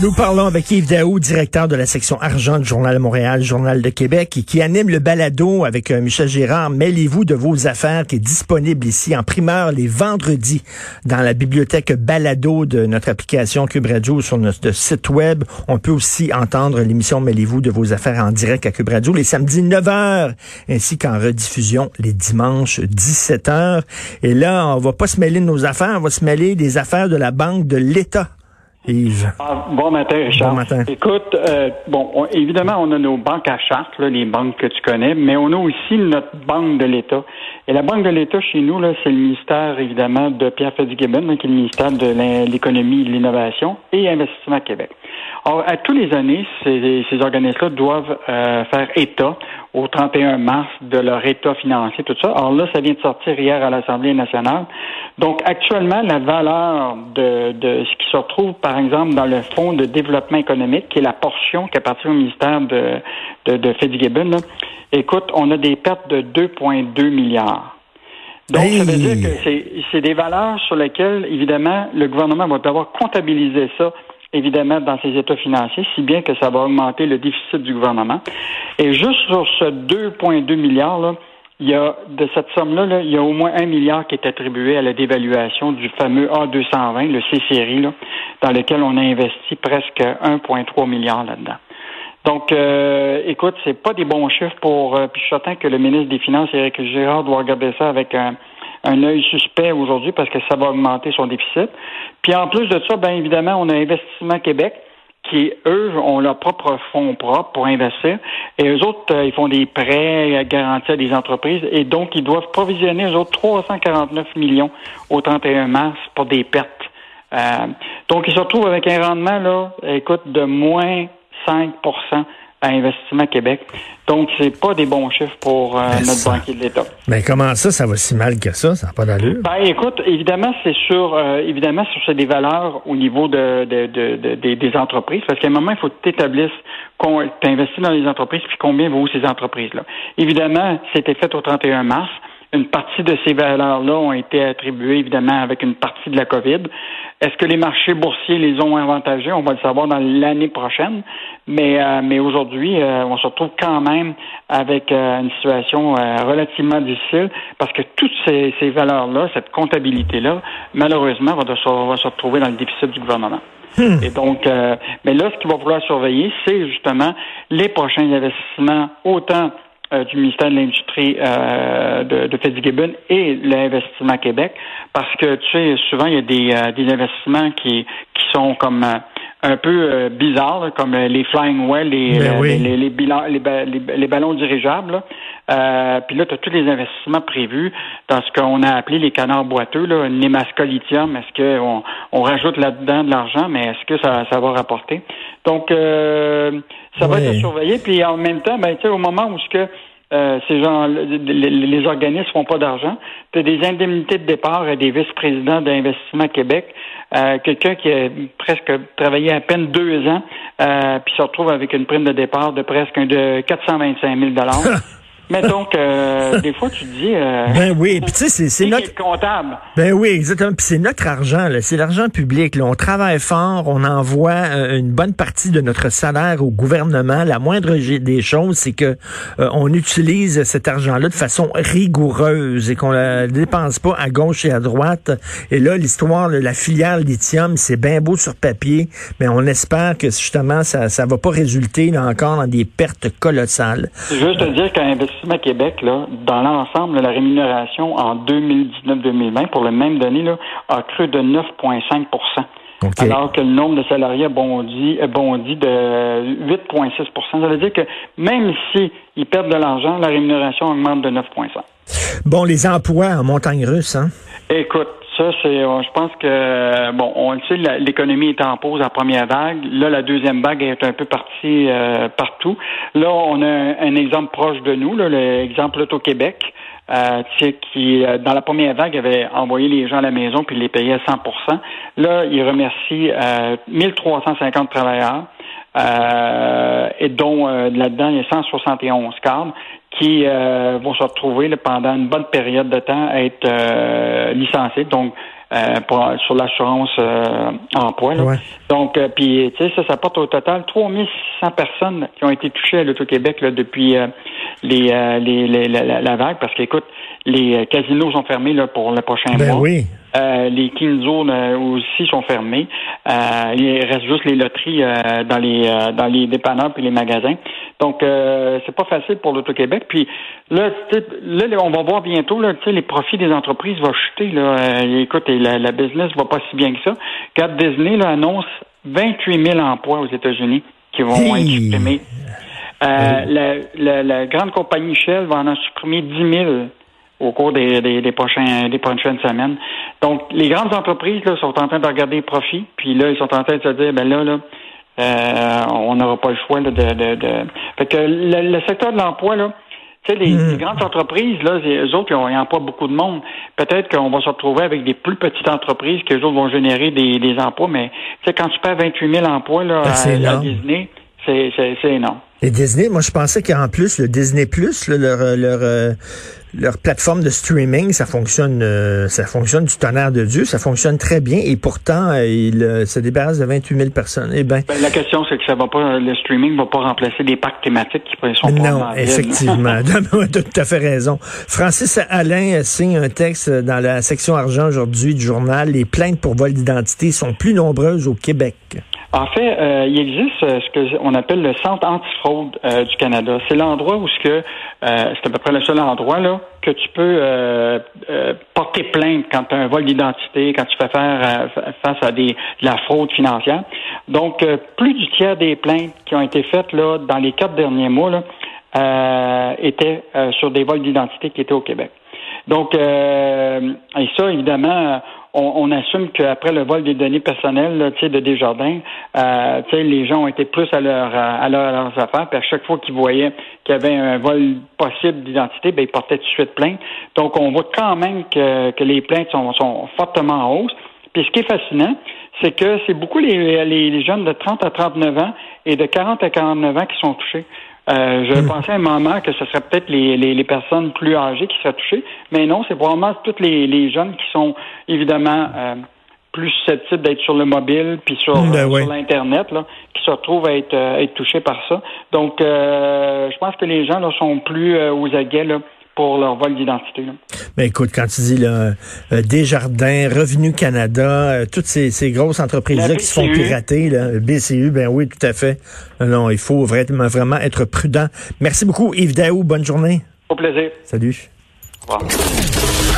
Nous parlons avec Yves Daou, directeur de la section argent du Journal de Montréal, Journal de Québec, qui anime le balado avec euh, Michel Gérard. Mêlez-vous de vos affaires, qui est disponible ici en primeur les vendredis dans la bibliothèque balado de notre application Cube Radio sur notre site web. On peut aussi entendre l'émission Mêlez-vous de vos affaires en direct à Cube Radio les samedis 9h, ainsi qu'en rediffusion les dimanches 17h. Et là, on va pas se mêler de nos affaires, on va se mêler des affaires de la Banque de l'État. Yves. Ah, bon matin, Richard. Bon matin. Écoute, euh, bon, évidemment, on a nos banques à charte, là, les banques que tu connais, mais on a aussi notre banque de l'État. Et la banque de l'État chez nous, là, c'est le ministère, évidemment, de Pierre Fitzgibbon, hein, qui est le ministère de l'économie, de l'innovation et Investissement Québec. Alors, à tous les années, ces, ces organismes-là doivent euh, faire état au 31 mars de leur état financier, tout ça. Alors là, ça vient de sortir hier à l'Assemblée nationale. Donc, actuellement, la valeur de, de ce qui se retrouve, par exemple, dans le Fonds de développement économique, qui est la portion qui appartient au ministère de, de, de Fitzgibbon, là, écoute, on a des pertes de 2,2 milliards. Donc, ça veut dire que c'est des valeurs sur lesquelles, évidemment, le gouvernement va devoir comptabiliser ça évidemment, dans ses états financiers, si bien que ça va augmenter le déficit du gouvernement. Et juste sur ce 2,2 milliards, là, il y a de cette somme-là, là, il y a au moins un milliard qui est attribué à la dévaluation du fameux A220, le C-Série, dans lequel on a investi presque 1,3 milliard là-dedans. Donc, euh, écoute, c'est pas des bons chiffres pour. Euh, puis je suis certain que le ministre des Finances, Éric Girard, doit regarder ça avec un, un œil suspect aujourd'hui parce que ça va augmenter son déficit. Puis en plus de ça, bien évidemment, on a Investissement Québec qui, eux, ont leurs propres fonds propres pour investir. Et eux autres, euh, ils font des prêts garantis à des entreprises. Et donc, ils doivent provisionner, eux autres, 349 millions au 31 mars pour des pertes. Euh, donc, ils se retrouvent avec un rendement, là, écoute, de moins 5 à Investissement Québec. Donc, c'est pas des bons chiffres pour euh, notre banquier de l'État. Mais comment ça, ça va si mal que ça? Ça n'a pas d'allure? Ben, écoute, évidemment, c'est sur euh, évidemment sur des valeurs au niveau de, de, de, des entreprises, parce qu'à un moment, il faut que tu établisses qu'on investis dans les entreprises, puis combien vaut ces entreprises-là. Évidemment, c'était fait au 31 mars. Une partie de ces valeurs-là ont été attribuées, évidemment, avec une partie de la COVID. Est-ce que les marchés boursiers les ont avantagés? On va le savoir dans l'année prochaine. Mais, euh, mais aujourd'hui, euh, on se retrouve quand même avec euh, une situation relativement difficile parce que toutes ces, ces valeurs-là, cette comptabilité-là, malheureusement, va, va, se retrouver dans le déficit du gouvernement. Hmm. Et donc, mais là, ce qu'il va falloir surveiller, c'est justement les prochains investissements, autant euh, du ministère de l'Industrie euh, de, de Fitzgibbon et l'investissement Québec, parce que tu sais, souvent il y a des, euh, des investissements qui, qui sont comme un peu bizarres, comme les flying well, les, ben les, les, les, les, ballons dirigeables. Euh, puis là, tu as tous les investissements prévus dans ce qu'on a appelé les canards boiteux, là, Lithium. Est-ce qu'on on rajoute là-dedans de l'argent, mais est-ce que ça, ça va rapporter? Donc, euh, ça va être surveillé. Puis en même temps, ben, tu sais, au moment où ce que euh, ces gens, les, les, organismes font pas d'argent. Tu as des indemnités de départ et des vice-présidents d'Investissement Québec. Euh, quelqu'un qui a presque travaillé à peine deux ans, euh, puis se retrouve avec une prime de départ de presque de 425 000 Mais donc, euh, des fois, tu dis... Euh, ben oui, puis tu sais, c'est notre... comptable? Ben oui, exactement. Puis c'est notre argent, c'est l'argent public. Là. On travaille fort, on envoie euh, une bonne partie de notre salaire au gouvernement. La moindre des choses, c'est que on utilise cet argent-là de façon rigoureuse et qu'on la dépense pas à gauche et à droite. Et là, l'histoire de la filière lithium, c'est bien beau sur papier, mais on espère que justement, ça ça va pas résulter là, encore dans des pertes colossales. Juste te dire qu'un à Québec, là, dans l'ensemble, la rémunération en 2019-2020 pour le même donné là, a cru de 9,5% Alors que le nombre de salariés a bondi, bondi de 8,6% Ça veut dire que même s'ils perdent de l'argent, la rémunération augmente de 9,5% Bon, les emplois en montagne russe, hein? Écoute, ça, c'est, euh, je pense que, bon, on le sait, l'économie est en pause en première vague. Là, la deuxième vague est un peu partie euh, partout. Là, on a un, exemple proche de nous, l'exemple Auto-Québec. Euh, qui, dans la première vague, avait envoyé les gens à la maison puis les payait à 100% Là, il remercie euh, 1350 travailleurs, et dont là-dedans, il y a 171 cadres qui vont se retrouver pendant une bonne période de temps à être licenciés. Donc, euh, pour, sur l'assurance euh, emploi. Donc, euh, puis, tu sais, ça, ça porte au total 3600 personnes qui ont été touchées à l'Auto-Québec depuis les, les, la, vague, parce qu'écoute, les casinos sont fermés là, pour le prochain ben mois. Oui. les King Zones aussi sont fermés. il reste juste les loteries dans les dans les dépanneurs et les magasins. Donc, euh, c'est pas facile pour l'Auto-Québec. Puis là, là, on va voir bientôt, là, les profits des entreprises vont chuter. Là. Euh, écoute, la, la business va pas si bien que ça. Cap Disney là, annonce 28 000 emplois aux États-Unis qui vont être supprimés. Euh, la, la, grande compagnie Shell va en supprimer 10 000 au cours des, des, prochains, des prochaines semaines. Donc, les grandes entreprises là, sont en train de regarder les profits, puis là, ils sont en train de se dire, ben là, là, euh, on n'aura pas le choix de, de, de, Fait que le, secteur de l'emploi, là, tu sais, les, hmm. grandes entreprises, là, eux autres, ils n'emploient beaucoup de monde. Peut-être qu'on va se retrouver avec des plus petites entreprises qui, eux autres, vont générer des, des emplois, mais tu sais, quand tu perds 28 000 emplois là, ben, à, à Disney, c'est énorme. Et Disney, moi, je pensais qu'en plus, le Disney Plus, leur, leur, euh, leur plateforme de streaming, ça fonctionne, euh, ça fonctionne du tonnerre de Dieu, ça fonctionne très bien, et pourtant, euh, il se débarrasse de 28 000 personnes. Eh ben, ben, la question, c'est que ça va pas, le streaming va pas remplacer des parcs thématiques qui sont pas Non, effectivement, tu as tout à fait raison. Francis Alain signe un texte dans la section argent aujourd'hui du journal. Les plaintes pour vol d'identité sont plus nombreuses au Québec. En fait, euh, il existe euh, ce que on appelle le centre antifraude euh, du Canada. C'est l'endroit où ce que c'est à peu près le seul endroit là que tu peux porter plainte quand tu as un vol d'identité, quand tu fais faire face à des de la fraude financière. Donc, plus du tiers des plaintes qui ont été faites là dans les quatre derniers mois là, étaient sur des vols d'identité qui étaient au Québec. Donc, et ça, évidemment, on, assume qu'après le vol des données personnelles là, de Desjardins, euh, les gens ont été plus à, leur, à, leurs affaires, puis à chaque fois qu'ils voyaient qu'il y avait un vol possible d'identité, ben, ils portaient tout de suite plainte. Donc, on voit quand même que, que les plaintes sont, sont fortement en hausse. Puis ce qui est fascinant, c'est que c'est beaucoup les, les, jeunes de 30 à 39 ans et de 40 à 49 ans qui sont touchés. Euh, je hmm. pensais à un moment que ce serait peut-être les, les, personnes plus âgées qui seraient touchées, mais non, c'est probablement toutes les, les jeunes qui sont évidemment euh, plus susceptibles d'être sur le mobile puis sur, ben euh, sur l'internet là, qui se retrouvent à être, être touchés par ça. Donc, je pense que les gens là sont plus aux aguets là pour leur vol d'identité. Mais écoute, quand tu dis là, euh, Desjardins, Revenu Canada, euh, toutes ces, ces, grosses entreprises-là qui se font pirater, là, BCU, ben oui, tout à fait. Non, il faut vraiment, vraiment être prudent. Merci beaucoup, Yves Daou. Bonne journée. Au plaisir. Salut. Au revoir.